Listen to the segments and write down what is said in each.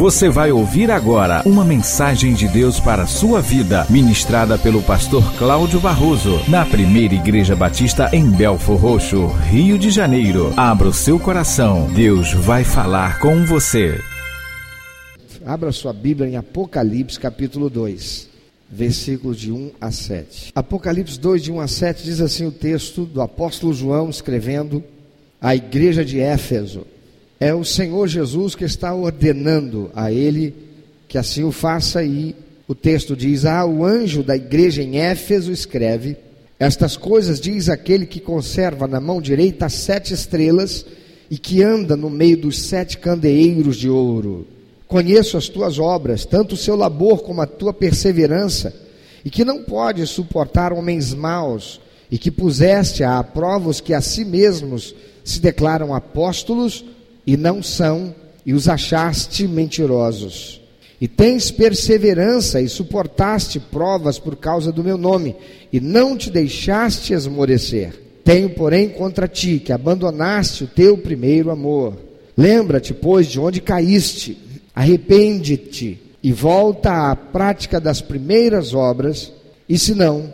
Você vai ouvir agora uma mensagem de Deus para a sua vida, ministrada pelo pastor Cláudio Barroso, na primeira Igreja Batista em Belfor Roxo, Rio de Janeiro. Abra o seu coração, Deus vai falar com você. Abra sua Bíblia em Apocalipse capítulo 2, versículos de 1 a 7. Apocalipse 2, de 1 a 7, diz assim o texto do apóstolo João escrevendo à igreja de Éfeso. É o Senhor Jesus que está ordenando a ele que assim o faça, e o texto diz: Ah, o anjo da igreja em Éfeso escreve: Estas coisas diz aquele que conserva na mão direita as sete estrelas e que anda no meio dos sete candeeiros de ouro. Conheço as tuas obras, tanto o seu labor como a tua perseverança, e que não podes suportar homens maus, e que puseste à prova os que a si mesmos se declaram apóstolos e não são, e os achaste mentirosos. E tens perseverança e suportaste provas por causa do meu nome, e não te deixaste esmorecer. Tenho, porém, contra ti que abandonaste o teu primeiro amor. Lembra-te, pois, de onde caíste, arrepende-te e volta à prática das primeiras obras, e se não,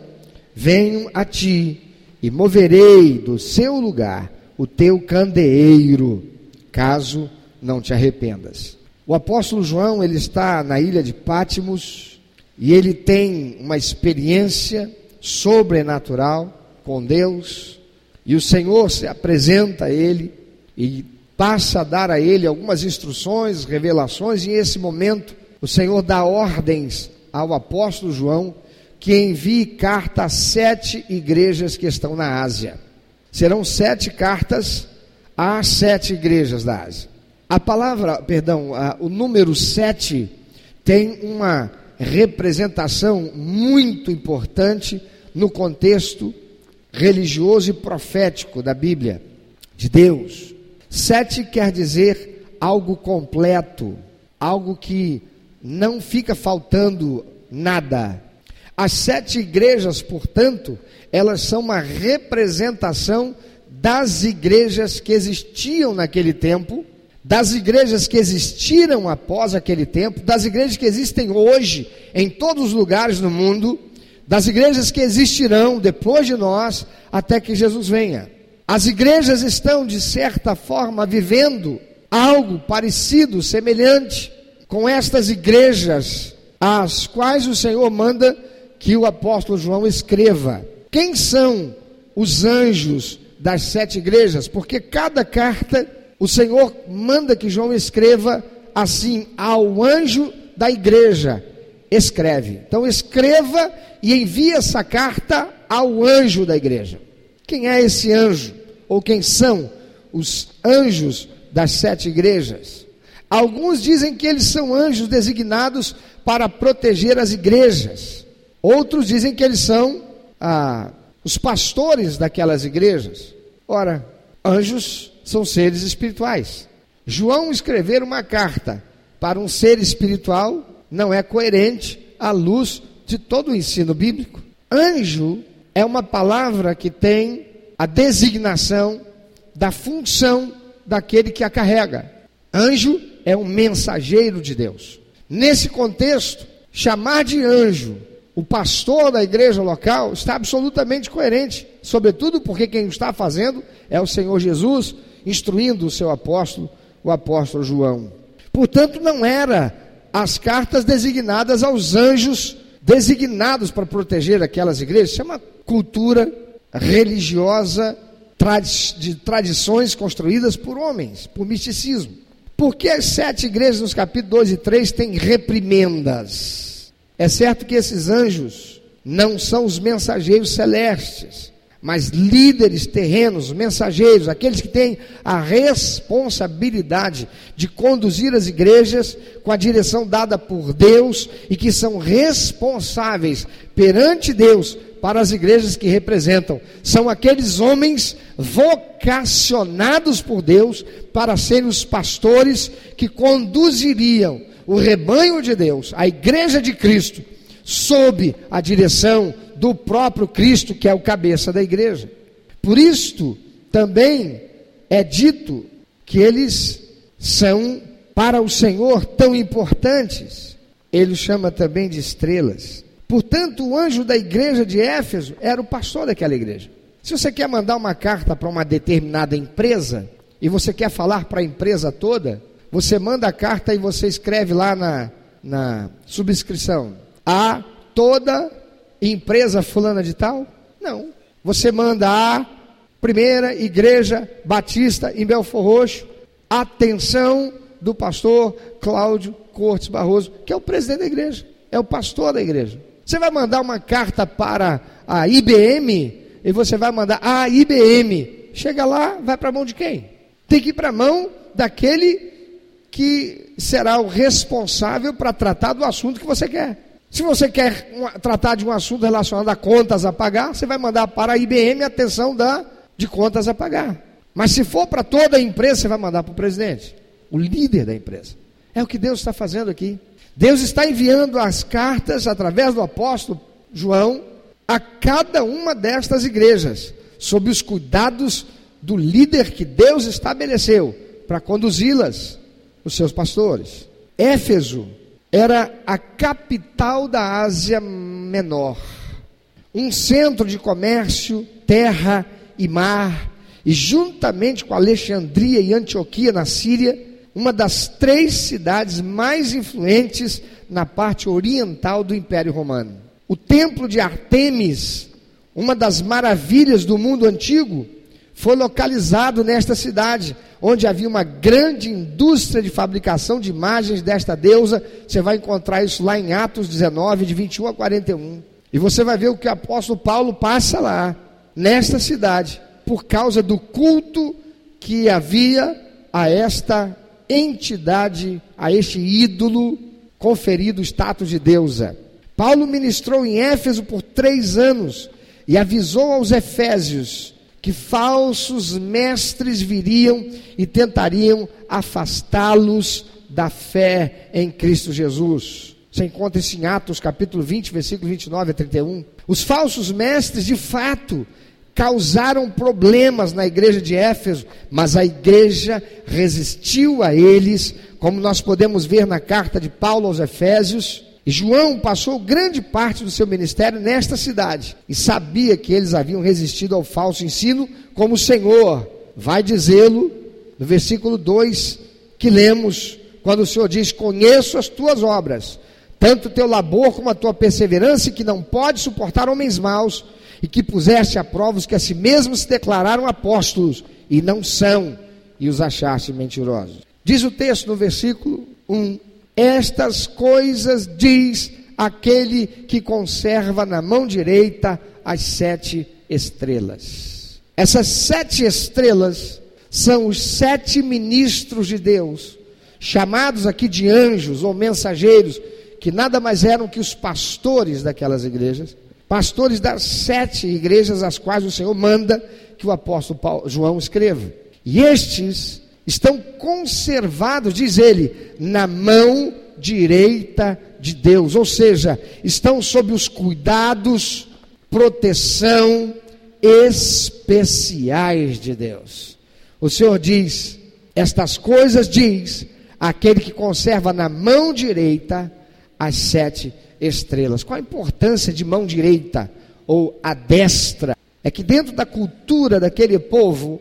venho a ti e moverei do seu lugar o teu candeeiro caso não te arrependas. O apóstolo João, ele está na ilha de Pátimos e ele tem uma experiência sobrenatural com Deus, e o Senhor se apresenta a ele e passa a dar a ele algumas instruções, revelações, e nesse momento o Senhor dá ordens ao apóstolo João que envie carta a sete igrejas que estão na Ásia. Serão sete cartas Há sete igrejas da Ásia. A palavra, perdão, a, o número sete tem uma representação muito importante no contexto religioso e profético da Bíblia, de Deus. Sete quer dizer algo completo, algo que não fica faltando nada. As sete igrejas, portanto, elas são uma representação das igrejas que existiam naquele tempo, das igrejas que existiram após aquele tempo, das igrejas que existem hoje em todos os lugares do mundo, das igrejas que existirão depois de nós até que Jesus venha. As igrejas estão, de certa forma, vivendo algo parecido, semelhante com estas igrejas, às quais o Senhor manda que o apóstolo João escreva. Quem são os anjos das sete igrejas, porque cada carta o Senhor manda que João escreva assim ao anjo da igreja. Escreve. Então escreva e envie essa carta ao anjo da igreja. Quem é esse anjo? Ou quem são os anjos das sete igrejas? Alguns dizem que eles são anjos designados para proteger as igrejas. Outros dizem que eles são ah, os pastores daquelas igrejas. Ora, anjos são seres espirituais. João escrever uma carta para um ser espiritual não é coerente à luz de todo o ensino bíblico. Anjo é uma palavra que tem a designação da função daquele que a carrega. Anjo é um mensageiro de Deus. Nesse contexto, chamar de anjo o pastor da igreja local está absolutamente coerente, sobretudo porque quem está fazendo é o Senhor Jesus, instruindo o seu apóstolo, o apóstolo João. Portanto, não era as cartas designadas aos anjos designados para proteger aquelas igrejas, isso é uma cultura religiosa de tradições construídas por homens, por misticismo. Porque as sete igrejas nos capítulos 2 e 3 têm reprimendas? É certo que esses anjos não são os mensageiros celestes, mas líderes terrenos, mensageiros, aqueles que têm a responsabilidade de conduzir as igrejas com a direção dada por Deus e que são responsáveis perante Deus para as igrejas que representam. São aqueles homens vocacionados por Deus para serem os pastores que conduziriam o rebanho de Deus, a igreja de Cristo, sob a direção do próprio Cristo, que é o cabeça da igreja. Por isto, também é dito que eles são para o Senhor tão importantes, ele chama também de estrelas. Portanto, o anjo da igreja de Éfeso era o pastor daquela igreja. Se você quer mandar uma carta para uma determinada empresa e você quer falar para a empresa toda, você manda a carta e você escreve lá na, na subscrição: A toda empresa fulana de tal? Não. Você manda a primeira igreja batista em Belfor Roxo, atenção do pastor Cláudio Cortes Barroso, que é o presidente da igreja, é o pastor da igreja. Você vai mandar uma carta para a IBM e você vai mandar a IBM. Chega lá, vai para a mão de quem? Tem que ir para a mão daquele que será o responsável para tratar do assunto que você quer. Se você quer um, tratar de um assunto relacionado a contas a pagar, você vai mandar para a IBM a atenção da, de contas a pagar. Mas se for para toda a empresa, você vai mandar para o presidente, o líder da empresa. É o que Deus está fazendo aqui. Deus está enviando as cartas através do apóstolo João a cada uma destas igrejas, sob os cuidados do líder que Deus estabeleceu para conduzi-las, os seus pastores. Éfeso era a capital da Ásia Menor, um centro de comércio, terra e mar, e juntamente com Alexandria e Antioquia na Síria, uma das três cidades mais influentes na parte oriental do Império Romano. O templo de Artemis, uma das maravilhas do mundo antigo, foi localizado nesta cidade, onde havia uma grande indústria de fabricação de imagens desta deusa. Você vai encontrar isso lá em Atos 19, de 21 a 41. E você vai ver o que o apóstolo Paulo passa lá, nesta cidade, por causa do culto que havia a esta entidade, a este ídolo conferido o status de deusa. Paulo ministrou em Éfeso por três anos e avisou aos Efésios que falsos mestres viriam e tentariam afastá-los da fé em Cristo Jesus. Você encontra isso em Atos capítulo 20, versículo 29 a 31. Os falsos mestres, de fato, causaram problemas na igreja de Éfeso, mas a igreja resistiu a eles, como nós podemos ver na carta de Paulo aos Efésios. João passou grande parte do seu ministério nesta cidade e sabia que eles haviam resistido ao falso ensino, como o Senhor vai dizê-lo no versículo 2 que lemos, quando o Senhor diz: Conheço as tuas obras, tanto o teu labor como a tua perseverança, que não pode suportar homens maus, e que puseste a prova os que a si mesmos se declararam apóstolos, e não são, e os achaste mentirosos. Diz o texto no versículo 1: estas coisas diz aquele que conserva na mão direita as sete estrelas. Essas sete estrelas são os sete ministros de Deus, chamados aqui de anjos ou mensageiros, que nada mais eram que os pastores daquelas igrejas, pastores das sete igrejas às quais o Senhor manda que o apóstolo Paulo, João escreva. E estes estão conservados, diz ele, na mão direita de Deus, ou seja, estão sob os cuidados, proteção especiais de Deus. O Senhor diz: Estas coisas diz aquele que conserva na mão direita as sete estrelas. Qual a importância de mão direita ou a destra? É que dentro da cultura daquele povo,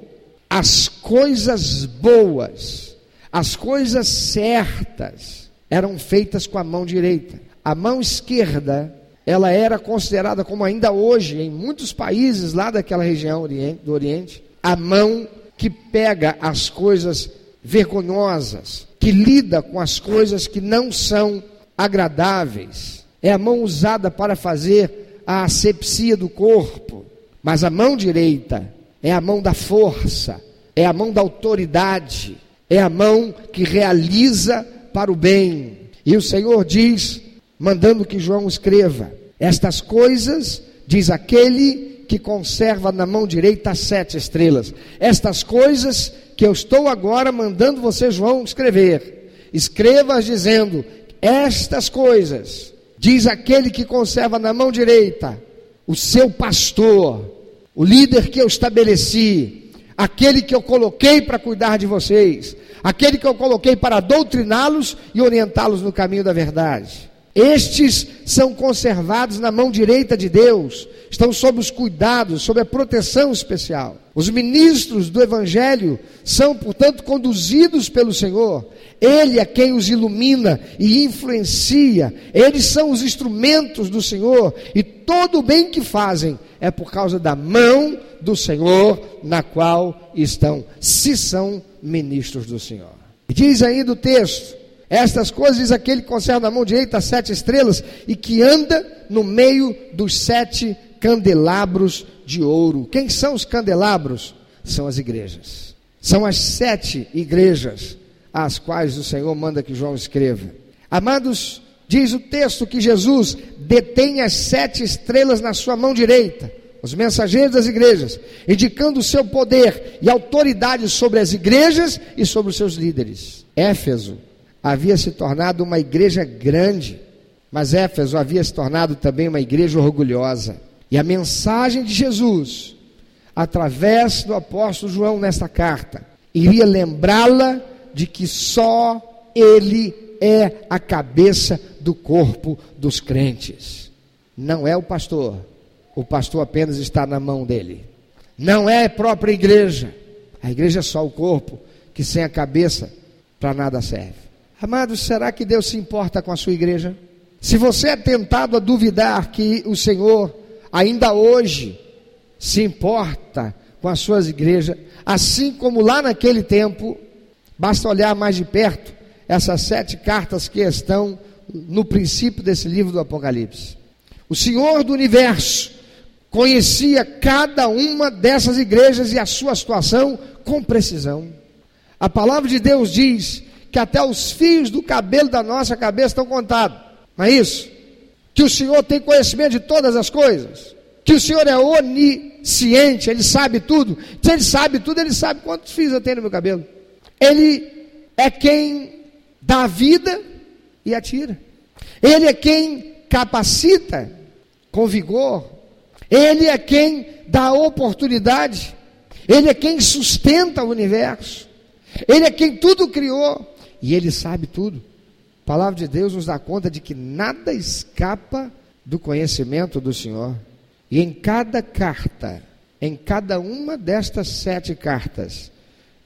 as coisas boas, as coisas certas, eram feitas com a mão direita. A mão esquerda, ela era considerada como ainda hoje, em muitos países lá daquela região do Oriente, a mão que pega as coisas vergonhosas, que lida com as coisas que não são agradáveis. É a mão usada para fazer a asepsia do corpo. Mas a mão direita é a mão da força, é a mão da autoridade, é a mão que realiza para o bem. E o Senhor diz, mandando que João escreva: Estas coisas, diz aquele que conserva na mão direita as sete estrelas. Estas coisas que eu estou agora mandando você, João, escrever. Escreva dizendo: Estas coisas, diz aquele que conserva na mão direita, o seu pastor, o líder que eu estabeleci, aquele que eu coloquei para cuidar de vocês, aquele que eu coloquei para doutriná-los e orientá-los no caminho da verdade. Estes são conservados na mão direita de Deus, estão sob os cuidados, sob a proteção especial. Os ministros do Evangelho são, portanto, conduzidos pelo Senhor. Ele é quem os ilumina e influencia. Eles são os instrumentos do Senhor e todo o bem que fazem é por causa da mão do Senhor na qual estão, se são ministros do Senhor. Diz ainda o texto: estas coisas diz aquele que conserva na mão direita as sete estrelas e que anda no meio dos sete candelabros de ouro. Quem são os candelabros? São as igrejas. São as sete igrejas às quais o Senhor manda que João escreva. Amados, diz o texto que Jesus detém as sete estrelas na sua mão direita, os mensageiros das igrejas, indicando o seu poder e autoridade sobre as igrejas e sobre os seus líderes. Éfeso havia se tornado uma igreja grande, mas Éfeso havia se tornado também uma igreja orgulhosa. E a mensagem de Jesus, através do apóstolo João nesta carta, iria lembrá-la de que só ele é a cabeça do corpo dos crentes. Não é o pastor. O pastor apenas está na mão dele. Não é a própria igreja. A igreja é só o corpo, que sem a cabeça para nada serve. Amados, será que Deus se importa com a sua igreja? Se você é tentado a duvidar que o Senhor ainda hoje se importa com as suas igrejas, assim como lá naquele tempo, basta olhar mais de perto essas sete cartas que estão no princípio desse livro do Apocalipse. O Senhor do universo conhecia cada uma dessas igrejas e a sua situação com precisão. A palavra de Deus diz que até os fios do cabelo da nossa cabeça estão contados. Não é isso? Que o Senhor tem conhecimento de todas as coisas. Que o Senhor é onisciente, Ele sabe tudo. Se Ele sabe tudo, Ele sabe quantos fios eu tenho no meu cabelo. Ele é quem dá vida e atira. Ele é quem capacita com vigor. Ele é quem dá oportunidade. Ele é quem sustenta o universo. Ele é quem tudo criou e Ele sabe tudo. A palavra de Deus nos dá conta de que nada escapa do conhecimento do Senhor. E em cada carta, em cada uma destas sete cartas,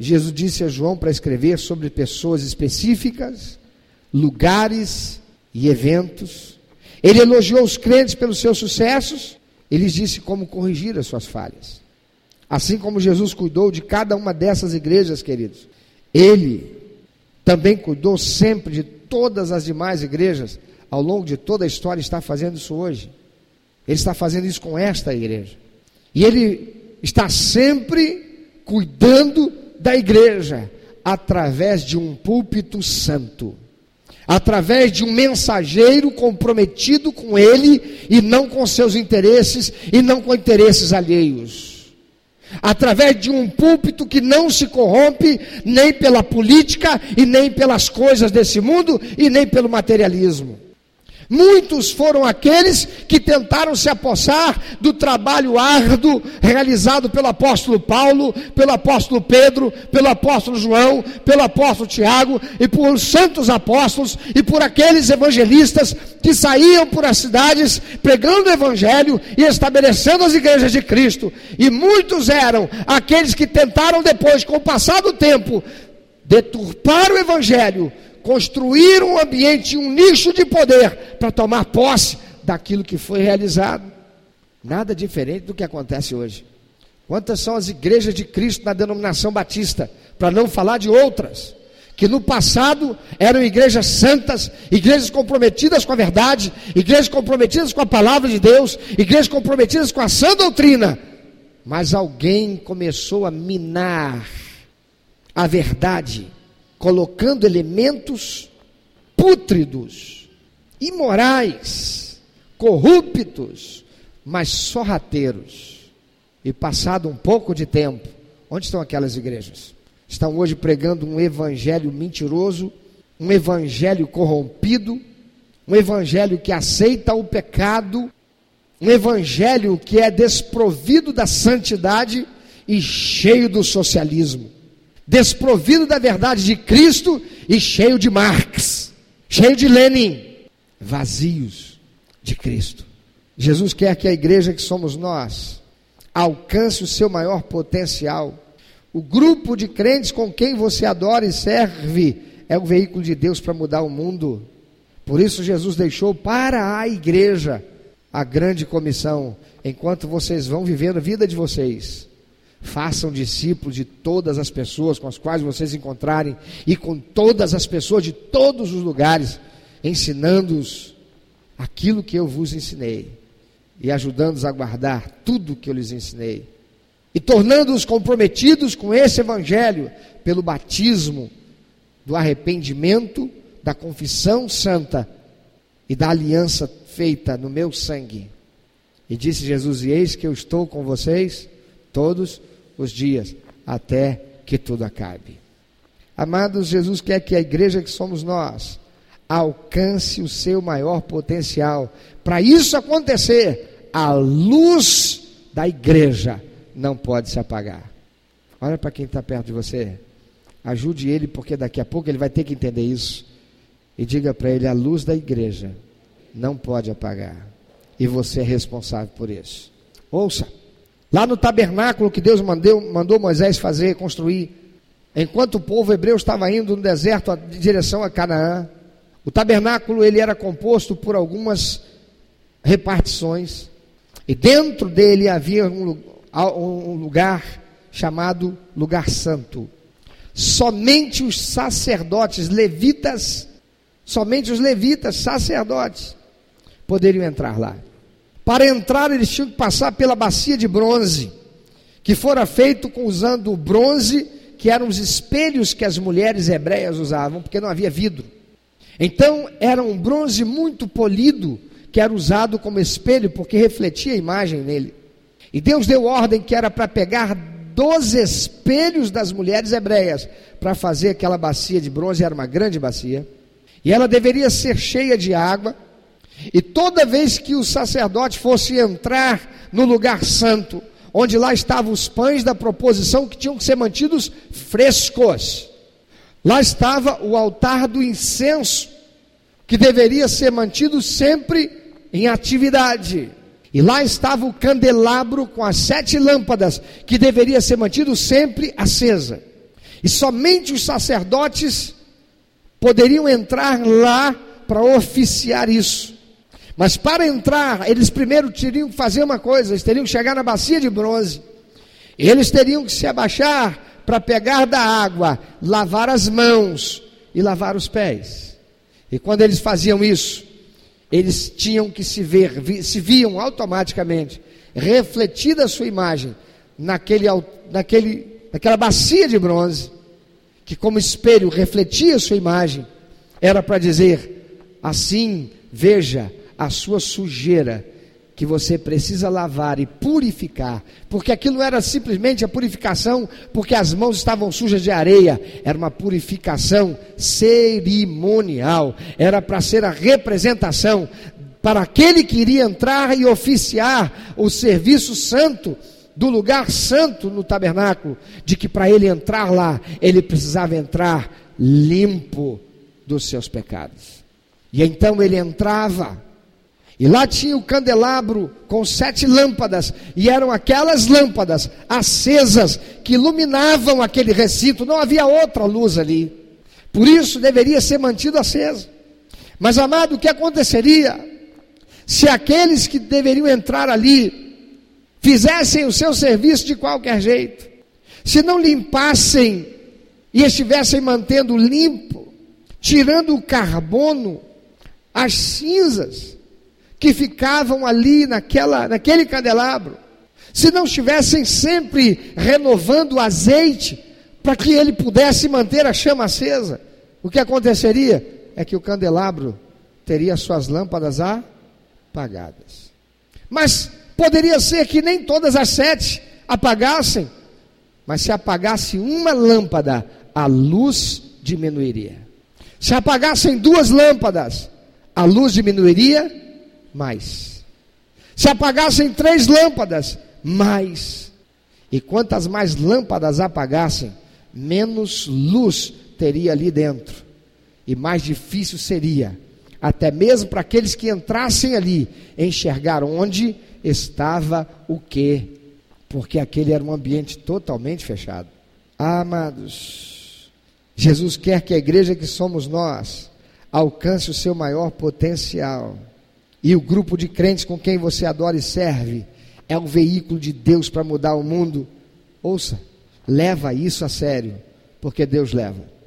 Jesus disse a João para escrever sobre pessoas específicas, lugares e eventos. Ele elogiou os crentes pelos seus sucessos, ele disse como corrigir as suas falhas. Assim como Jesus cuidou de cada uma dessas igrejas, queridos, ele também cuidou sempre de todas as demais igrejas, ao longo de toda a história, está fazendo isso hoje. Ele está fazendo isso com esta igreja. E ele está sempre cuidando da igreja através de um púlpito santo, através de um mensageiro comprometido com ele e não com seus interesses e não com interesses alheios através de um púlpito que não se corrompe nem pela política e nem pelas coisas desse mundo e nem pelo materialismo. Muitos foram aqueles que tentaram se apossar do trabalho árduo realizado pelo apóstolo Paulo, pelo apóstolo Pedro, pelo apóstolo João, pelo apóstolo Tiago e por santos apóstolos e por aqueles evangelistas que saíam por as cidades pregando o evangelho e estabelecendo as igrejas de Cristo. E muitos eram aqueles que tentaram depois, com o passar do tempo, deturpar o evangelho construir um ambiente, um nicho de poder para tomar posse daquilo que foi realizado. Nada diferente do que acontece hoje. Quantas são as igrejas de Cristo na denominação batista, para não falar de outras, que no passado eram igrejas santas, igrejas comprometidas com a verdade, igrejas comprometidas com a palavra de Deus, igrejas comprometidas com a sã doutrina, mas alguém começou a minar a verdade colocando elementos pútridos, imorais, corruptos, mas sorrateiros. E passado um pouco de tempo, onde estão aquelas igrejas? Estão hoje pregando um evangelho mentiroso, um evangelho corrompido, um evangelho que aceita o pecado, um evangelho que é desprovido da santidade e cheio do socialismo desprovido da verdade de Cristo e cheio de Marx, cheio de Lenin, vazios de Cristo. Jesus quer que a igreja que somos nós alcance o seu maior potencial. O grupo de crentes com quem você adora e serve é o veículo de Deus para mudar o mundo. Por isso, Jesus deixou para a igreja a grande comissão, enquanto vocês vão vivendo a vida de vocês. Façam discípulos de todas as pessoas com as quais vocês encontrarem e com todas as pessoas de todos os lugares, ensinando-os aquilo que eu vos ensinei e ajudando-os a guardar tudo que eu lhes ensinei e tornando-os comprometidos com esse evangelho pelo batismo do arrependimento, da confissão santa e da aliança feita no meu sangue. E disse Jesus: E eis que eu estou com vocês todos os dias, até que tudo acabe. Amados, Jesus quer que a igreja que somos nós alcance o seu maior potencial. Para isso acontecer, a luz da igreja não pode se apagar. Olha para quem está perto de você. Ajude ele, porque daqui a pouco ele vai ter que entender isso. E diga para ele: a luz da igreja não pode apagar. E você é responsável por isso. Ouça. Lá no tabernáculo que Deus mandou, mandou Moisés fazer, construir, enquanto o povo hebreu estava indo no deserto em direção a Canaã, o tabernáculo ele era composto por algumas repartições, e dentro dele havia um, um lugar chamado lugar santo. Somente os sacerdotes levitas, somente os levitas sacerdotes poderiam entrar lá. Para entrar, eles tinham que passar pela bacia de bronze, que fora feito usando o bronze, que eram os espelhos que as mulheres hebreias usavam, porque não havia vidro. Então, era um bronze muito polido, que era usado como espelho, porque refletia a imagem nele. E Deus deu ordem que era para pegar dos espelhos das mulheres hebreias, para fazer aquela bacia de bronze, era uma grande bacia, e ela deveria ser cheia de água, e toda vez que o sacerdote fosse entrar no lugar santo, onde lá estavam os pães da proposição que tinham que ser mantidos frescos, lá estava o altar do incenso, que deveria ser mantido sempre em atividade. E lá estava o candelabro com as sete lâmpadas, que deveria ser mantido sempre acesa. E somente os sacerdotes poderiam entrar lá para oficiar isso. Mas para entrar, eles primeiro teriam que fazer uma coisa: eles teriam que chegar na bacia de bronze, eles teriam que se abaixar para pegar da água, lavar as mãos e lavar os pés. E quando eles faziam isso, eles tinham que se ver, se viam automaticamente refletida a sua imagem naquele, naquele, naquela bacia de bronze, que como espelho refletia a sua imagem, era para dizer: assim, veja, a sua sujeira que você precisa lavar e purificar, porque aquilo era simplesmente a purificação porque as mãos estavam sujas de areia, era uma purificação cerimonial, era para ser a representação para aquele que iria entrar e oficiar o serviço santo do lugar santo no tabernáculo, de que para ele entrar lá, ele precisava entrar limpo dos seus pecados. E então ele entrava e lá tinha o candelabro com sete lâmpadas, e eram aquelas lâmpadas acesas que iluminavam aquele recinto, não havia outra luz ali. Por isso deveria ser mantido aceso. Mas amado, o que aconteceria se aqueles que deveriam entrar ali fizessem o seu serviço de qualquer jeito? Se não limpassem e estivessem mantendo limpo, tirando o carbono, as cinzas, que ficavam ali naquela, naquele candelabro, se não estivessem sempre renovando o azeite para que ele pudesse manter a chama acesa, o que aconteceria é que o candelabro teria suas lâmpadas apagadas. Mas poderia ser que nem todas as sete apagassem, mas se apagasse uma lâmpada, a luz diminuiria. Se apagassem duas lâmpadas, a luz diminuiria mais. Se apagassem três lâmpadas, mais. E quantas mais lâmpadas apagassem, menos luz teria ali dentro e mais difícil seria, até mesmo para aqueles que entrassem ali, enxergar onde estava o que, porque aquele era um ambiente totalmente fechado. Amados, Jesus quer que a igreja que somos nós alcance o seu maior potencial. E o grupo de crentes com quem você adora e serve é um veículo de Deus para mudar o mundo. Ouça, leva isso a sério, porque Deus leva.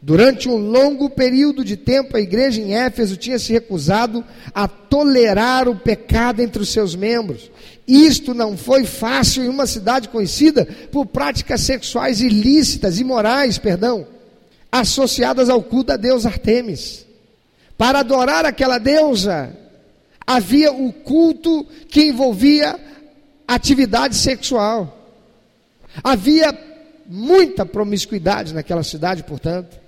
Durante um longo período de tempo, a igreja em Éfeso tinha se recusado a tolerar o pecado entre os seus membros. Isto não foi fácil em uma cidade conhecida por práticas sexuais ilícitas, imorais, perdão, associadas ao culto da deusa Artemis. Para adorar aquela deusa, havia o culto que envolvia atividade sexual. Havia muita promiscuidade naquela cidade, portanto.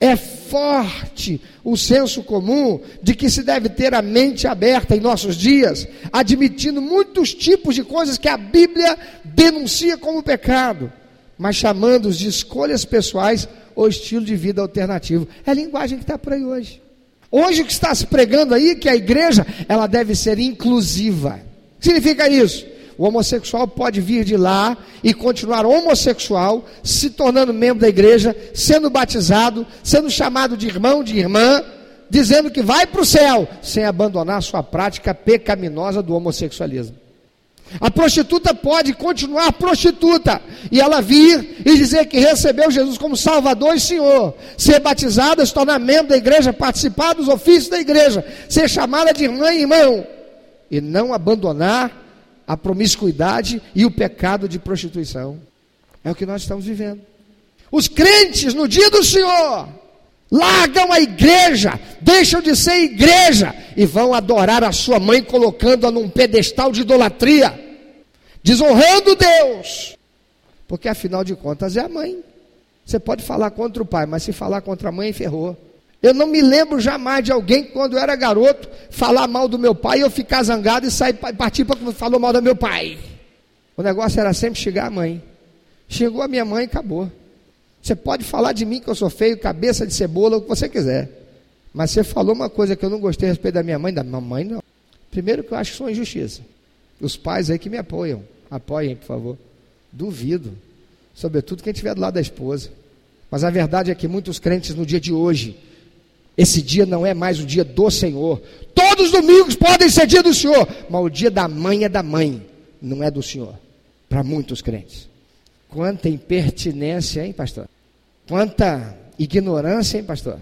É forte o senso comum de que se deve ter a mente aberta em nossos dias, admitindo muitos tipos de coisas que a Bíblia denuncia como pecado, mas chamando-os de escolhas pessoais ou estilo de vida alternativo. É a linguagem que está por aí hoje. Hoje o que está se pregando aí é que a igreja ela deve ser inclusiva. Significa isso? O homossexual pode vir de lá e continuar homossexual, se tornando membro da igreja, sendo batizado, sendo chamado de irmão, de irmã, dizendo que vai para o céu, sem abandonar sua prática pecaminosa do homossexualismo. A prostituta pode continuar prostituta e ela vir e dizer que recebeu Jesus como Salvador e Senhor, ser batizada, se tornar membro da igreja, participar dos ofícios da igreja, ser chamada de irmã e irmão, e não abandonar a promiscuidade e o pecado de prostituição. É o que nós estamos vivendo. Os crentes no dia do Senhor largam a igreja, deixam de ser igreja e vão adorar a sua mãe, colocando-a num pedestal de idolatria, desonrando Deus, porque afinal de contas é a mãe. Você pode falar contra o pai, mas se falar contra a mãe, ferrou. Eu não me lembro jamais de alguém quando eu era garoto, falar mal do meu pai e eu ficar zangado e sair partir para que falou mal do meu pai. O negócio era sempre chegar a mãe. Chegou a minha mãe e acabou. Você pode falar de mim que eu sou feio, cabeça de cebola, o que você quiser. Mas você falou uma coisa que eu não gostei a respeito da minha mãe, da minha mãe não. Primeiro que eu acho que sou injustiça. Os pais aí que me apoiam, apoiem, por favor. Duvido. Sobretudo quem estiver do lado da esposa. Mas a verdade é que muitos crentes no dia de hoje esse dia não é mais o dia do Senhor. Todos os domingos podem ser dia do Senhor, mas o dia da mãe é da mãe, não é do Senhor. Para muitos crentes. Quanta impertinência, hein, pastor? Quanta ignorância, hein, pastor?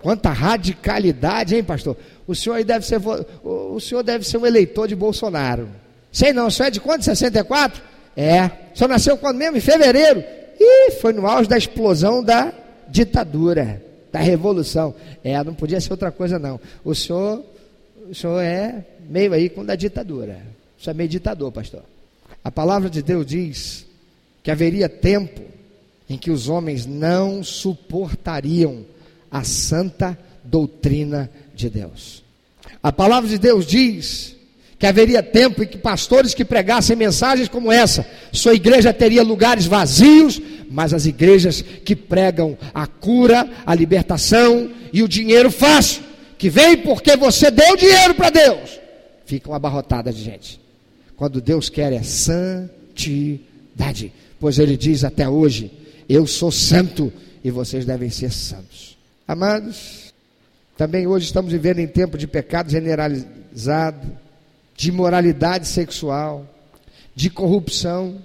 Quanta radicalidade, hein, pastor? O senhor aí deve ser o senhor deve ser um eleitor de Bolsonaro. Sei não, o senhor é de quando? 64? É. O senhor nasceu quando mesmo? Em fevereiro. E foi no auge da explosão da ditadura da revolução. É, não podia ser outra coisa, não. O senhor, o senhor é meio aí com da ditadura. O senhor é meio ditador, pastor. A palavra de Deus diz que haveria tempo em que os homens não suportariam a santa doutrina de Deus. A palavra de Deus diz que haveria tempo em que pastores que pregassem mensagens como essa, sua igreja teria lugares vazios, mas as igrejas que pregam a cura, a libertação e o dinheiro fácil, que vem porque você deu dinheiro para Deus, ficam abarrotadas de gente. Quando Deus quer é santidade, pois Ele diz até hoje: Eu sou santo e vocês devem ser santos. Amados, também hoje estamos vivendo em tempo de pecado generalizado de imoralidade sexual, de corrupção.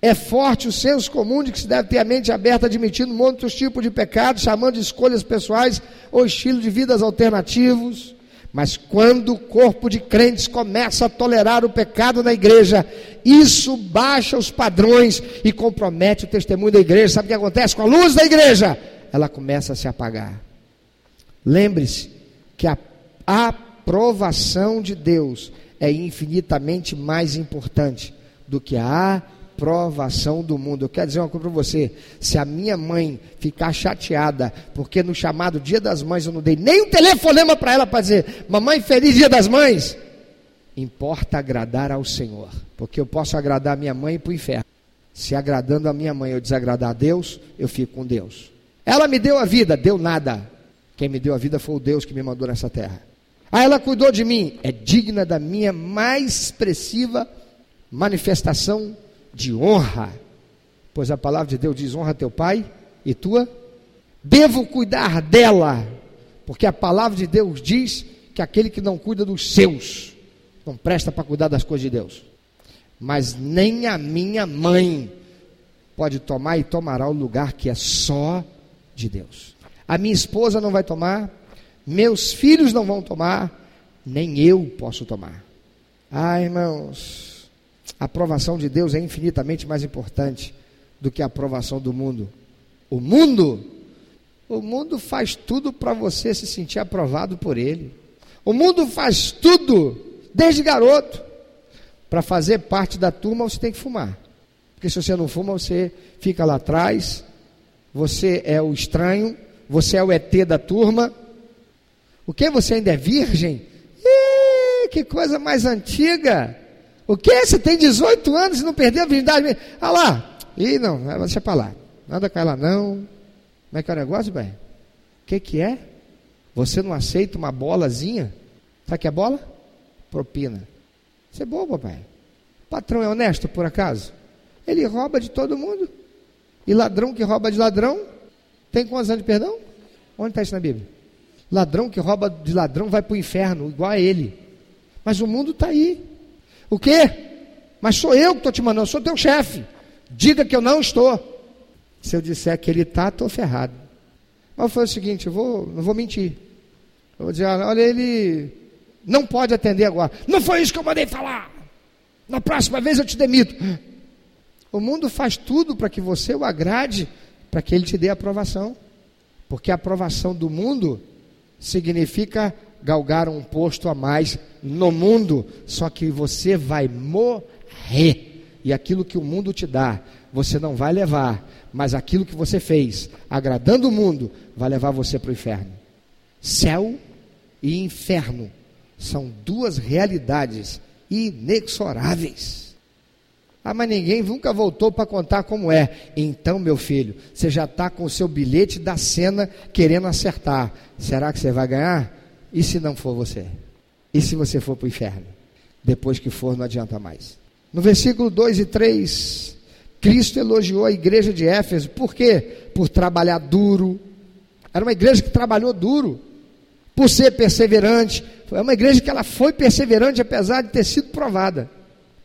É forte o senso comum de que se deve ter a mente aberta, admitindo muitos tipos de pecados, chamando de escolhas pessoais ou estilo de vidas alternativos. Mas quando o corpo de crentes começa a tolerar o pecado na igreja, isso baixa os padrões e compromete o testemunho da igreja. Sabe o que acontece com a luz da igreja? Ela começa a se apagar. Lembre-se que a aprovação de Deus é infinitamente mais importante do que a aprovação do mundo. Eu quero dizer uma coisa para você: se a minha mãe ficar chateada, porque no chamado Dia das Mães eu não dei nem um telefonema para ela para dizer, mamãe, feliz Dia das Mães, importa agradar ao Senhor, porque eu posso agradar a minha mãe para o inferno. Se agradando a minha mãe eu desagradar a Deus, eu fico com Deus. Ela me deu a vida, deu nada. Quem me deu a vida foi o Deus que me mandou nessa terra. Ah, ela cuidou de mim, é digna da minha mais expressiva manifestação de honra. Pois a palavra de Deus diz: honra teu pai e tua. Devo cuidar dela, porque a palavra de Deus diz que aquele que não cuida dos seus não presta para cuidar das coisas de Deus. Mas nem a minha mãe pode tomar e tomará o lugar que é só de Deus. A minha esposa não vai tomar, meus filhos não vão tomar, nem eu posso tomar. Ah, irmãos, a aprovação de Deus é infinitamente mais importante do que a aprovação do mundo. O mundo, o mundo faz tudo para você se sentir aprovado por ele. O mundo faz tudo, desde garoto. Para fazer parte da turma, você tem que fumar. Porque se você não fuma, você fica lá atrás, você é o estranho, você é o ET da turma. O que? Você ainda é virgem? Ih, que coisa mais antiga. O que? Você tem 18 anos e não perdeu a virgindade? Ah lá. Ih, não, deixa para lá. Nada cai lá não. Como é que é o negócio, velho? O que que é? Você não aceita uma bolazinha? Sabe o que é bola? Propina. Você é bobo, pai. O patrão é honesto, por acaso? Ele rouba de todo mundo. E ladrão que rouba de ladrão, tem quantos anos de perdão? Onde está isso na Bíblia? Ladrão que rouba de ladrão vai para o inferno, igual a ele. Mas o mundo está aí. O quê? Mas sou eu que estou te mandando, sou teu chefe. Diga que eu não estou. Se eu disser que ele está, estou ferrado. Mas foi o seguinte, eu vou, não vou mentir. Eu vou dizer, olha, ele não pode atender agora. Não foi isso que eu mandei falar. Na próxima vez eu te demito. O mundo faz tudo para que você o agrade, para que ele te dê aprovação. Porque a aprovação do mundo significa galgar um posto a mais no mundo, só que você vai morrer. E aquilo que o mundo te dá, você não vai levar, mas aquilo que você fez, agradando o mundo, vai levar você para o inferno. Céu e inferno são duas realidades inexoráveis. Ah, mas ninguém nunca voltou para contar como é. Então, meu filho, você já está com o seu bilhete da cena querendo acertar. Será que você vai ganhar? E se não for você? E se você for para o inferno? Depois que for, não adianta mais. No versículo 2 e 3, Cristo elogiou a igreja de Éfeso. Por quê? Por trabalhar duro. Era uma igreja que trabalhou duro. Por ser perseverante. É uma igreja que ela foi perseverante apesar de ter sido provada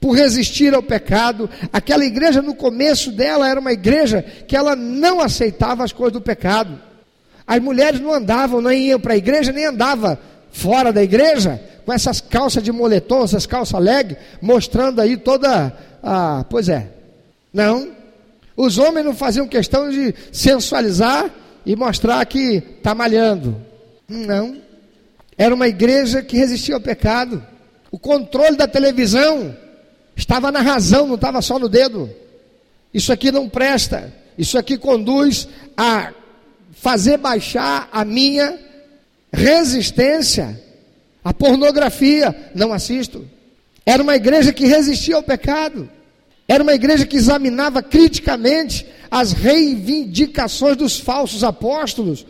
por resistir ao pecado. Aquela igreja, no começo dela, era uma igreja que ela não aceitava as coisas do pecado. As mulheres não andavam, nem iam para a igreja, nem andavam fora da igreja, com essas calças de moletom, essas calças leg, mostrando aí toda a. Pois é. Não. Os homens não faziam questão de sensualizar e mostrar que está malhando. Não. Era uma igreja que resistia ao pecado. O controle da televisão Estava na razão, não estava só no dedo. Isso aqui não presta. Isso aqui conduz a fazer baixar a minha resistência. A pornografia, não assisto. Era uma igreja que resistia ao pecado. Era uma igreja que examinava criticamente as reivindicações dos falsos apóstolos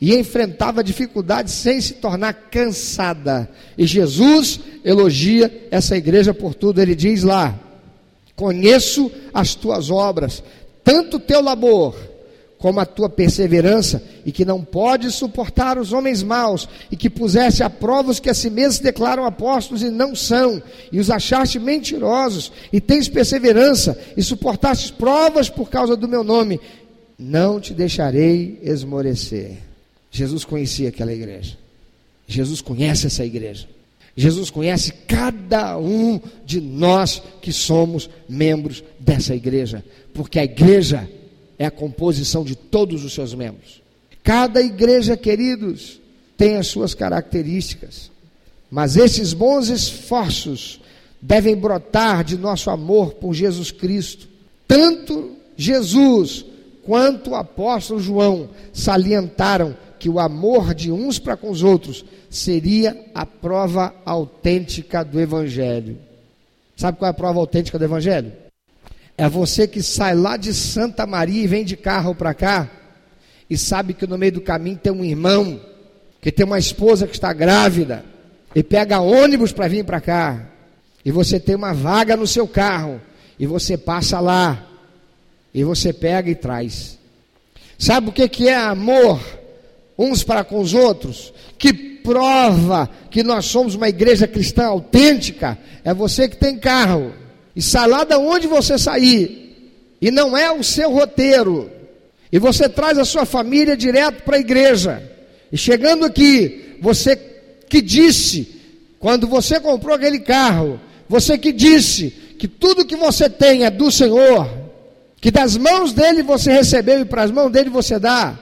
e enfrentava dificuldades sem se tornar cansada. E Jesus elogia essa igreja por tudo. Ele diz lá: Conheço as tuas obras, tanto o teu labor como a tua perseverança, e que não podes suportar os homens maus, e que puseste a prova os que a si mesmos declaram apóstolos e não são, e os achaste mentirosos, e tens perseverança, e suportaste provas por causa do meu nome, não te deixarei esmorecer. Jesus conhecia aquela igreja. Jesus conhece essa igreja. Jesus conhece cada um de nós que somos membros dessa igreja, porque a igreja é a composição de todos os seus membros. Cada igreja, queridos, tem as suas características, mas esses bons esforços devem brotar de nosso amor por Jesus Cristo. Tanto Jesus quanto o apóstolo João salientaram que o amor de uns para com os outros seria a prova autêntica do Evangelho. Sabe qual é a prova autêntica do Evangelho? É você que sai lá de Santa Maria e vem de carro para cá e sabe que no meio do caminho tem um irmão que tem uma esposa que está grávida e pega ônibus para vir para cá e você tem uma vaga no seu carro e você passa lá e você pega e traz. Sabe o que, que é amor uns para com os outros? Que prova que nós somos uma igreja cristã autêntica é você que tem carro e sai lá de onde você sair. E não é o seu roteiro. E você traz a sua família direto para a igreja. E chegando aqui você que disse quando você comprou aquele carro você que disse que tudo que você tem é do Senhor, que das mãos dele você recebeu e para as mãos dele você dá.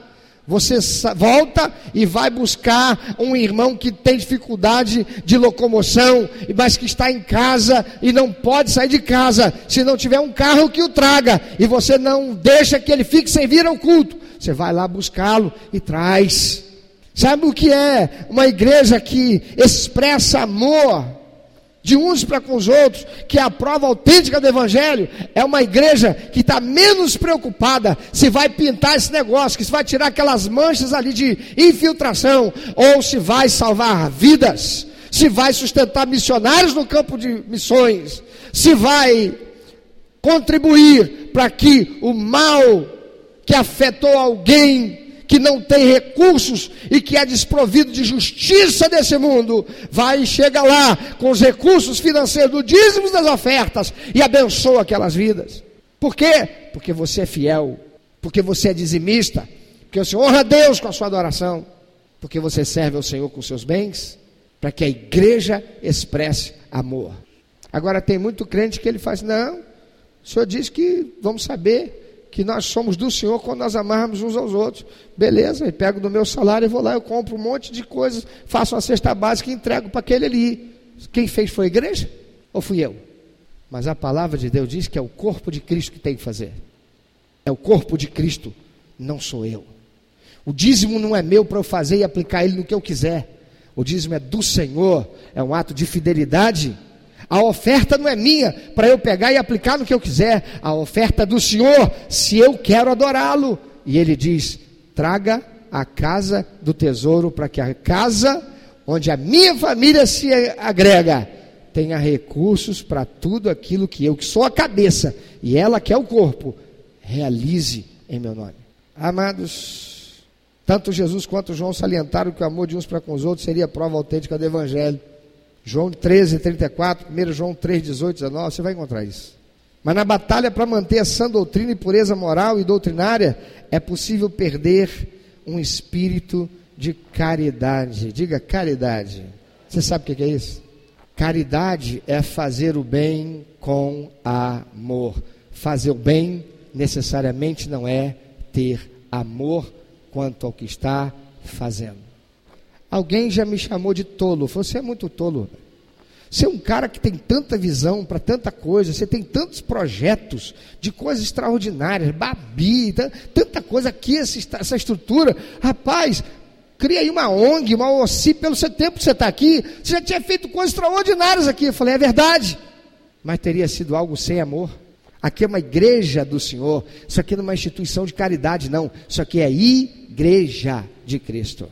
Você volta e vai buscar um irmão que tem dificuldade de locomoção, mas que está em casa e não pode sair de casa se não tiver um carro que o traga, e você não deixa que ele fique sem vir ao culto. Você vai lá buscá-lo e traz. Sabe o que é uma igreja que expressa amor? De uns para com os outros, que é a prova autêntica do Evangelho, é uma igreja que está menos preocupada se vai pintar esse negócio, que se vai tirar aquelas manchas ali de infiltração, ou se vai salvar vidas, se vai sustentar missionários no campo de missões, se vai contribuir para que o mal que afetou alguém que não tem recursos e que é desprovido de justiça desse mundo, vai e chega lá com os recursos financeiros do dízimo das ofertas e abençoa aquelas vidas. Por quê? Porque você é fiel, porque você é dizimista, porque você honra a Deus com a sua adoração, porque você serve ao Senhor com seus bens, para que a igreja expresse amor. Agora tem muito crente que ele faz, não, o senhor diz que vamos saber que nós somos do Senhor quando nós amarmos uns aos outros. Beleza, eu pego do meu salário e vou lá, eu compro um monte de coisas, faço uma cesta básica e entrego para aquele ali. Quem fez foi a igreja ou fui eu? Mas a palavra de Deus diz que é o corpo de Cristo que tem que fazer. É o corpo de Cristo, não sou eu. O dízimo não é meu para eu fazer e aplicar ele no que eu quiser. O dízimo é do Senhor, é um ato de fidelidade a oferta não é minha para eu pegar e aplicar no que eu quiser. A oferta é do Senhor, se eu quero adorá-lo. E ele diz: traga a casa do tesouro para que a casa onde a minha família se agrega tenha recursos para tudo aquilo que eu, que sou a cabeça, e ela que é o corpo, realize em meu nome. Amados, tanto Jesus quanto João salientaram que o amor de uns para com os outros seria prova autêntica do Evangelho. João 13, 34, 1 João 3, 18, 19, você vai encontrar isso. Mas na batalha para manter a sã doutrina e pureza moral e doutrinária, é possível perder um espírito de caridade. Diga caridade. Você sabe o que é isso? Caridade é fazer o bem com amor. Fazer o bem necessariamente não é ter amor quanto ao que está fazendo. Alguém já me chamou de tolo. Você é muito tolo. Você é um cara que tem tanta visão para tanta coisa, você tem tantos projetos de coisas extraordinárias, Babi, tanta coisa aqui, essa estrutura. Rapaz, cria aí uma ONG, uma OSCI, pelo seu tempo que você está aqui, você já tinha feito coisas extraordinárias aqui. Eu falei, é verdade, mas teria sido algo sem amor. Aqui é uma igreja do Senhor, isso aqui não é uma instituição de caridade, não, isso aqui é igreja de Cristo.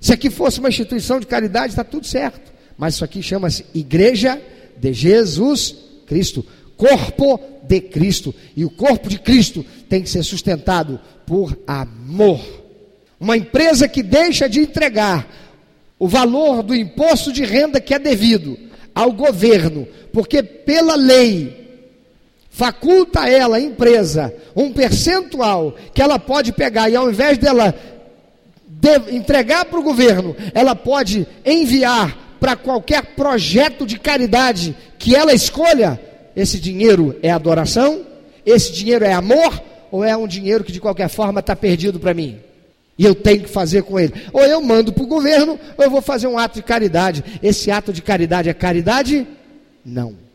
Se aqui fosse uma instituição de caridade, está tudo certo. Mas isso aqui chama-se Igreja de Jesus Cristo, corpo de Cristo. E o corpo de Cristo tem que ser sustentado por amor. Uma empresa que deixa de entregar o valor do imposto de renda que é devido ao governo, porque pela lei faculta ela, a empresa, um percentual que ela pode pegar e ao invés dela de, entregar para o governo, ela pode enviar para qualquer projeto de caridade que ela escolha. Esse dinheiro é adoração? Esse dinheiro é amor? Ou é um dinheiro que de qualquer forma está perdido para mim? E eu tenho que fazer com ele. Ou eu mando para o governo, ou eu vou fazer um ato de caridade. Esse ato de caridade é caridade? Não.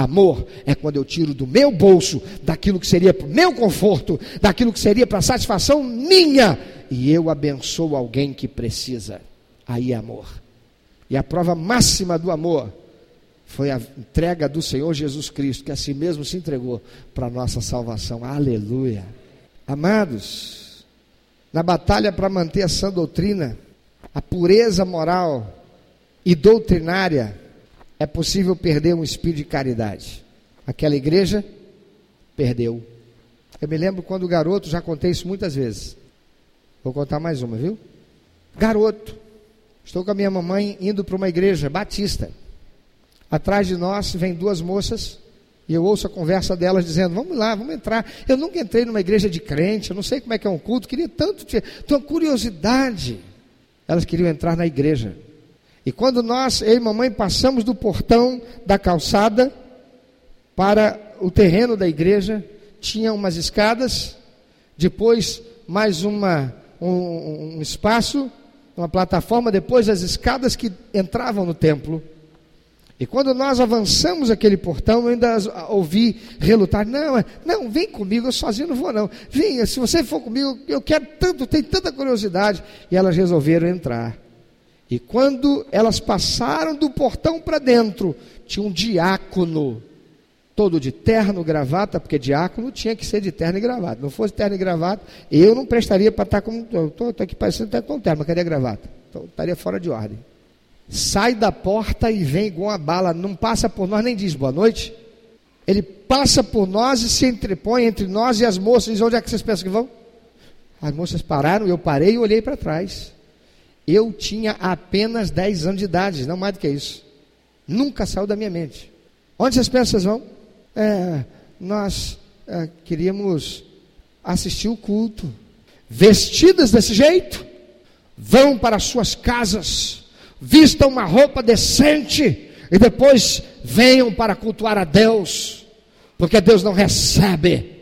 Amor é quando eu tiro do meu bolso, daquilo que seria para o meu conforto, daquilo que seria para satisfação minha, e eu abençoo alguém que precisa. Aí é amor. E a prova máxima do amor Foi a entrega do Senhor Jesus Cristo, que a si mesmo se entregou para a nossa salvação. Aleluia. Amados, na batalha para manter a sã doutrina, a pureza moral e doutrinária, é possível perder um espírito de caridade. Aquela igreja perdeu. Eu me lembro quando garoto, já contei isso muitas vezes. Vou contar mais uma, viu? Garoto, estou com a minha mamãe indo para uma igreja batista. Atrás de nós vem duas moças e eu ouço a conversa delas dizendo: Vamos lá, vamos entrar. Eu nunca entrei numa igreja de crente, eu não sei como é que é um culto, queria tanto ter, uma curiosidade. Elas queriam entrar na igreja. E quando nós, eu e mamãe, passamos do portão da calçada para o terreno da igreja, tinha umas escadas, depois mais uma, um, um espaço, uma plataforma, depois as escadas que entravam no templo. E quando nós avançamos aquele portão, eu ainda ouvi relutar: não, é, não, vem comigo, eu sozinho não vou, não. Venha, se você for comigo, eu quero tanto, tenho tanta curiosidade. E elas resolveram entrar. E quando elas passaram do portão para dentro, tinha um diácono todo de terno, gravata, porque diácono tinha que ser de terno e gravata. Não fosse terno e gravata, eu não prestaria para estar como. Estou aqui parecendo até com terno, mas cadê a gravata? Então, estaria fora de ordem. Sai da porta e vem igual uma bala, não passa por nós, nem diz boa noite. Ele passa por nós e se entrepõe entre nós e as moças. Diz: onde é que vocês pensam que vão? As moças pararam, eu parei e olhei para trás. Eu tinha apenas 10 anos de idade, não mais do que isso. Nunca saiu da minha mente. Onde que vocês vão? é, nós é, queríamos assistir o culto, vestidas desse jeito, vão para suas casas, vistam uma roupa decente e depois venham para cultuar a Deus, porque Deus não recebe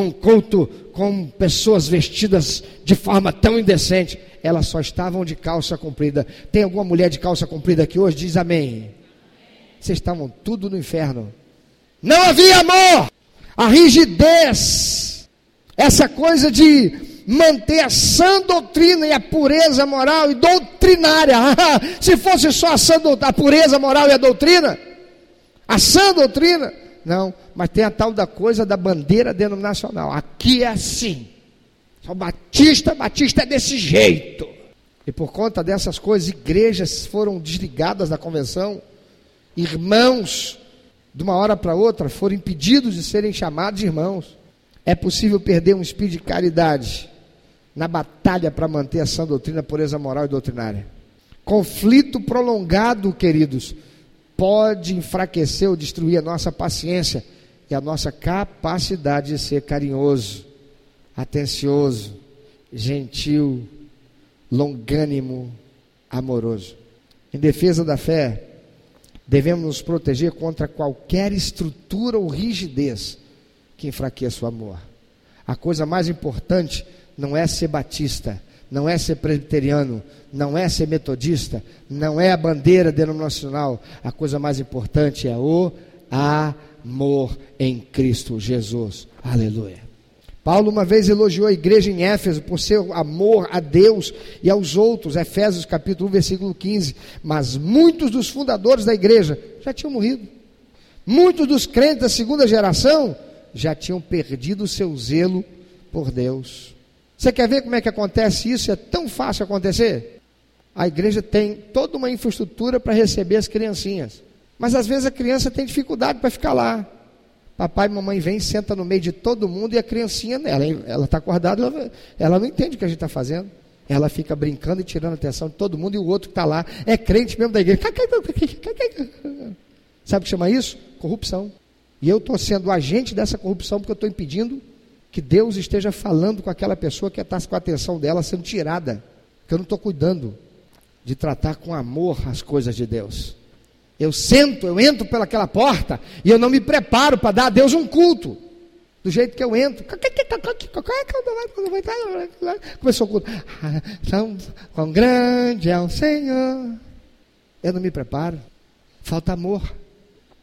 um culto com pessoas vestidas de forma tão indecente. Elas só estavam de calça comprida. Tem alguma mulher de calça comprida aqui hoje? Diz amém. Vocês estavam tudo no inferno. Não havia amor. A rigidez, essa coisa de manter a sã doutrina e a pureza moral e doutrinária. Se fosse só a, sã, a pureza moral e a doutrina, a sã doutrina, não, mas tem a tal da coisa da bandeira denominacional. Aqui é assim. Só Batista, Batista é desse jeito. E por conta dessas coisas, igrejas foram desligadas da convenção, irmãos de uma hora para outra, foram impedidos de serem chamados irmãos. É possível perder um espírito de caridade na batalha para manter a sã doutrina, pureza moral e doutrinária. Conflito prolongado, queridos, pode enfraquecer ou destruir a nossa paciência e a nossa capacidade de ser carinhoso, atencioso, gentil, longânimo, amoroso. Em defesa da fé, Devemos nos proteger contra qualquer estrutura ou rigidez que enfraqueça o amor. A coisa mais importante não é ser batista, não é ser presbiteriano, não é ser metodista, não é a bandeira denominacional. A coisa mais importante é o amor em Cristo Jesus. Aleluia. Paulo uma vez elogiou a igreja em Éfeso por seu amor a Deus e aos outros, Efésios capítulo 1, versículo 15. Mas muitos dos fundadores da igreja já tinham morrido. Muitos dos crentes da segunda geração já tinham perdido o seu zelo por Deus. Você quer ver como é que acontece isso? É tão fácil acontecer. A igreja tem toda uma infraestrutura para receber as criancinhas. Mas às vezes a criança tem dificuldade para ficar lá. Papai e mamãe vem, senta no meio de todo mundo e a criancinha, ela está acordada, ela, ela, não entende o que a gente está fazendo. Ela fica brincando e tirando a atenção de todo mundo e o outro que está lá é crente mesmo da igreja. Sabe o que chama isso? Corrupção. E eu estou sendo agente dessa corrupção porque eu estou impedindo que Deus esteja falando com aquela pessoa que está com a atenção dela sendo tirada. Porque eu não estou cuidando de tratar com amor as coisas de Deus. Eu sento, eu entro pelaquela porta e eu não me preparo para dar a Deus um culto. Do jeito que eu entro. Começou o culto. Tão quão grande é o Senhor. Eu não me preparo. Falta amor.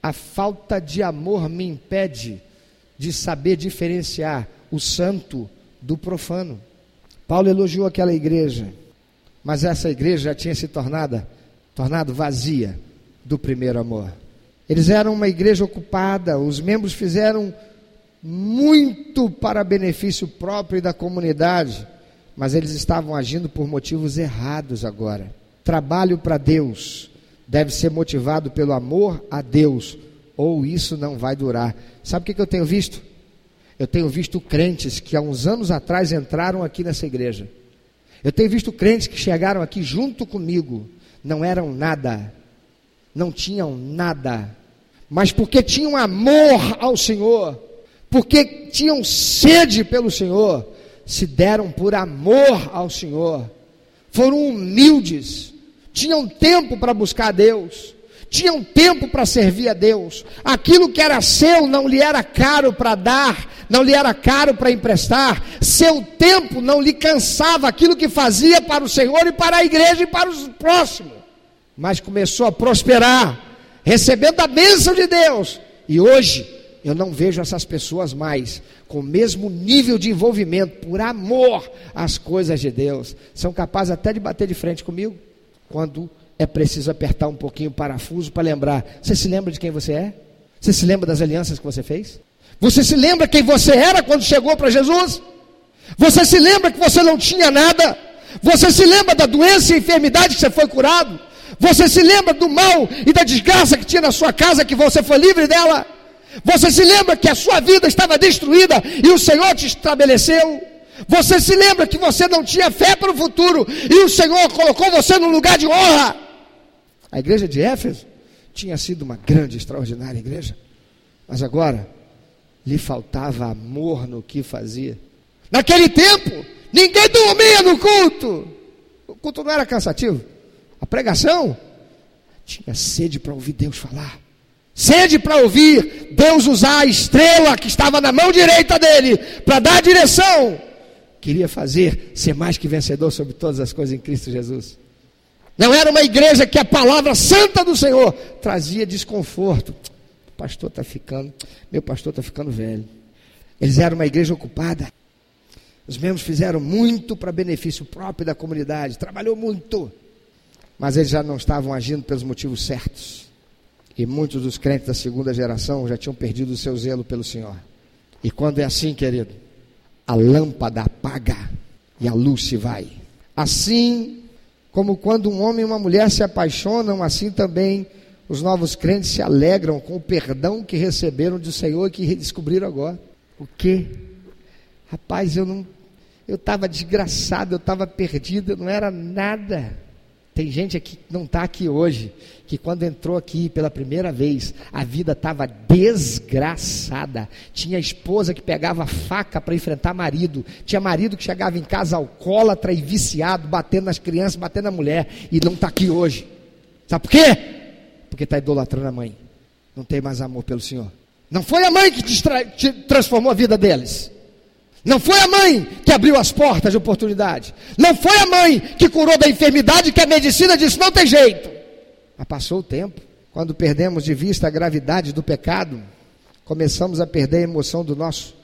A falta de amor me impede de saber diferenciar o santo do profano. Paulo elogiou aquela igreja, mas essa igreja já tinha se tornado, vazia do primeiro amor. Eles eram uma igreja ocupada, os membros fizeram muito para benefício próprio e da comunidade, mas eles estavam agindo por motivos errados agora. Trabalho para Deus deve ser motivado pelo amor a Deus, ou isso não vai durar. Sabe o que eu tenho visto? Eu tenho visto crentes que há uns anos atrás entraram aqui nessa igreja. Eu tenho visto crentes que chegaram aqui junto comigo, não eram nada, não tinham nada, mas porque tinham amor ao Senhor, porque tinham sede pelo Senhor, se deram por amor ao Senhor, foram humildes, tinham tempo para buscar Deus, tinham tempo para servir a Deus, aquilo que era seu não lhe era caro para dar, não lhe era caro para emprestar, seu tempo não lhe cansava aquilo que fazia para o Senhor e para a igreja e para os próximos, mas começou a prosperar, recebendo a bênção de Deus, e hoje, eu não vejo essas pessoas mais com o mesmo nível de envolvimento, por amor às coisas de Deus. São capazes até de bater de frente comigo, quando é preciso apertar um pouquinho o parafuso para lembrar. Você se lembra de quem você é? Você se lembra das alianças que você fez? Você se lembra quem você era quando chegou para Jesus? Você se lembra que você não tinha nada? Você se lembra da doença e enfermidade que você foi curado? Você se lembra do mal e da desgraça que tinha na sua casa que você foi livre dela? Você se lembra que a sua vida estava destruída e o Senhor te estabeleceu? Você se lembra que você não tinha fé para o futuro e o Senhor colocou você num lugar de honra? A igreja de Éfeso tinha sido uma grande, extraordinária igreja, mas agora lhe faltava amor no que fazia. Naquele tempo, ninguém dormia no culto. O culto não era cansativo. A pregação tinha sede para ouvir Deus falar. Sede para ouvir Deus usar a estrela que estava na mão direita dele para dar direção. Queria fazer ser mais que vencedor sobre todas as coisas em Cristo Jesus. Não era uma igreja que a palavra santa do Senhor trazia desconforto. O pastor está ficando, meu pastor está ficando velho. Eles eram uma igreja ocupada. Os membros fizeram muito para benefício próprio da comunidade, trabalhou muito, mas eles já não estavam agindo pelos motivos certos. E muitos dos crentes da segunda geração já tinham perdido o seu zelo pelo Senhor. E quando é assim, querido, a lâmpada apaga e a luz se vai. Assim como quando um homem e uma mulher se apaixonam, assim também os novos crentes se alegram com o perdão que receberam do Senhor e que redescobriram agora. O quê? Rapaz, eu não. Eu estava desgraçado, eu estava perdido, eu não era nada. Tem gente aqui que não está aqui hoje, que quando entrou aqui pela primeira vez, a vida estava desgraçada. Tinha esposa que pegava faca para enfrentar marido, tinha marido que chegava em casa alcoólatra e viciado, batendo nas crianças, batendo na mulher, e não está aqui hoje. Sabe por quê? Porque está idolatrando a mãe. Não tem mais amor pelo Senhor. Não foi a mãe que te transformou a vida deles. Não foi a mãe que abriu as portas de oportunidade. Não foi a mãe que curou da enfermidade que a medicina disse não tem jeito. Mas passou o tempo. Quando perdemos de vista a gravidade do pecado, começamos a perder a emoção do nosso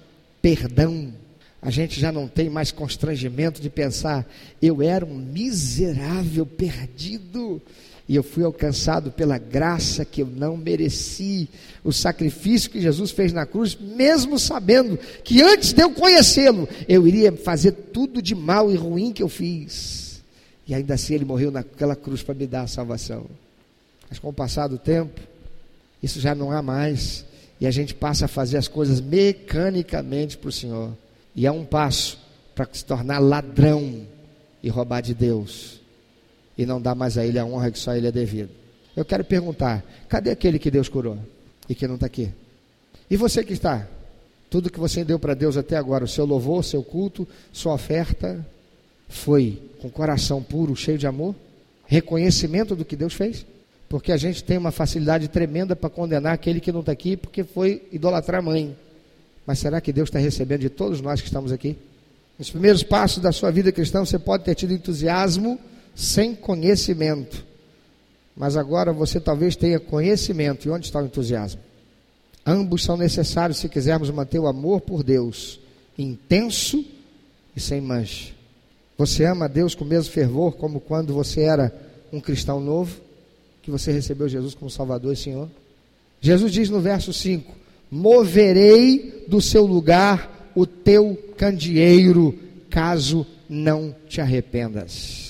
perdão. A gente já não tem mais constrangimento de pensar, eu era um miserável perdido e eu fui alcançado pela graça que eu não mereci, o sacrifício que Jesus fez na cruz, mesmo sabendo que antes de eu conhecê-lo, eu iria fazer tudo de mal e ruim que eu fiz. E ainda assim ele morreu naquela cruz para me dar a salvação. Mas com o passar do tempo, isso já não há mais, e a gente passa a fazer as coisas mecanicamente para o Senhor. E é um passo para se tornar ladrão e roubar de Deus e não dá mais a ele a honra que só ele é devido. Eu quero perguntar: cadê aquele que Deus curou e que não está aqui? E você que está? Tudo que você deu para Deus até agora, o seu louvor, seu culto, sua oferta, foi com coração puro, cheio de amor? Reconhecimento do que Deus fez? Porque a gente tem uma facilidade tremenda para condenar aquele que não está aqui porque foi idolatrar a mãe. Mas será que Deus está recebendo de todos nós que estamos aqui? Nos primeiros passos da sua vida cristã, você pode ter tido entusiasmo sem conhecimento. Mas agora você talvez tenha conhecimento. E onde está o entusiasmo? Ambos são necessários se quisermos manter o amor por Deus intenso e sem mancha. Você ama a Deus com o mesmo fervor como quando você era um cristão novo, que você recebeu Jesus como Salvador e Senhor? Jesus diz no verso 5: Moverei do seu lugar o teu candeeiro, caso não te arrependas.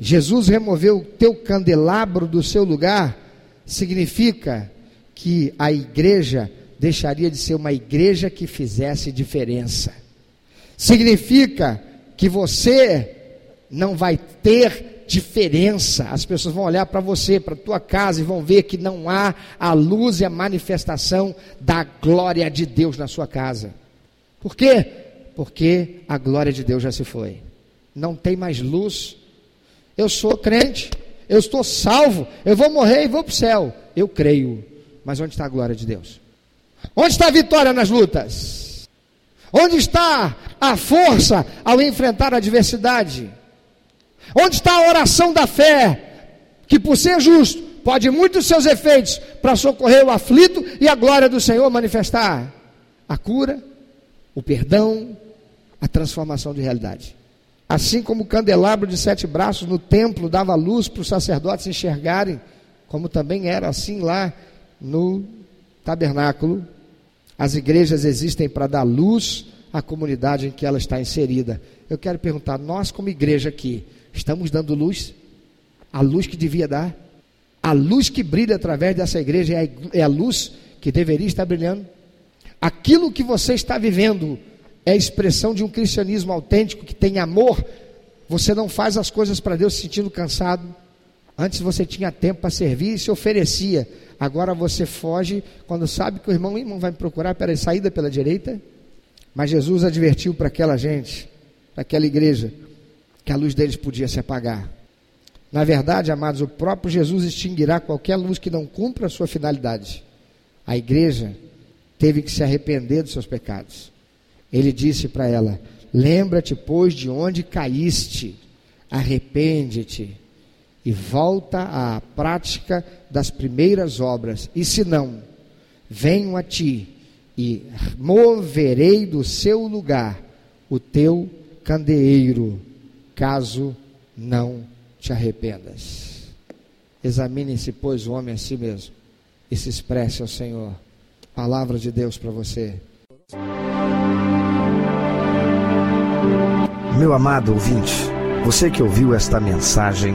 Jesus removeu o teu candelabro do seu lugar, significa que a igreja deixaria de ser uma igreja que fizesse diferença. Significa que você não vai ter diferença. As pessoas vão olhar para você, para tua casa e vão ver que não há a luz e a manifestação da glória de Deus na sua casa. Por quê? Porque a glória de Deus já se foi. Não tem mais luz. Eu sou crente, eu estou salvo, eu vou morrer e vou para o céu. Eu creio. Mas onde está a glória de Deus? Onde está a vitória nas lutas? Onde está a força ao enfrentar a adversidade? Onde está a oração da fé? Que por ser justo, pode muitos seus efeitos para socorrer o aflito e a glória do Senhor manifestar a cura, o perdão, a transformação de realidade. Assim como o candelabro de sete braços no templo dava luz para os sacerdotes enxergarem, como também era assim lá no tabernáculo. As igrejas existem para dar luz à comunidade em que ela está inserida. Eu quero perguntar, nós como igreja aqui, estamos dando luz? A luz que devia dar? A luz que brilha através dessa igreja é a, é a luz que deveria estar brilhando? Aquilo que você está vivendo é a expressão de um cristianismo autêntico que tem amor. Você não faz as coisas para Deus se sentindo cansado. Antes você tinha tempo para servir e se oferecia. Agora você foge quando sabe que o irmão, o irmão vai me procurar pela saída pela direita. Mas Jesus advertiu para aquela gente, para aquela igreja, que a luz deles podia se apagar. Na verdade, amados, o próprio Jesus extinguirá qualquer luz que não cumpra a sua finalidade. A igreja teve que se arrepender dos seus pecados. Ele disse para ela: Lembra-te, pois, de onde caíste, arrepende-te e volta à prática das primeiras obras. E se não, venho a ti e moverei do seu lugar o teu candeeiro, caso não te arrependas. Examine-se, pois, o homem a si mesmo e se expresse ao Senhor. Palavra de Deus para você. Meu amado ouvinte, você que ouviu esta mensagem,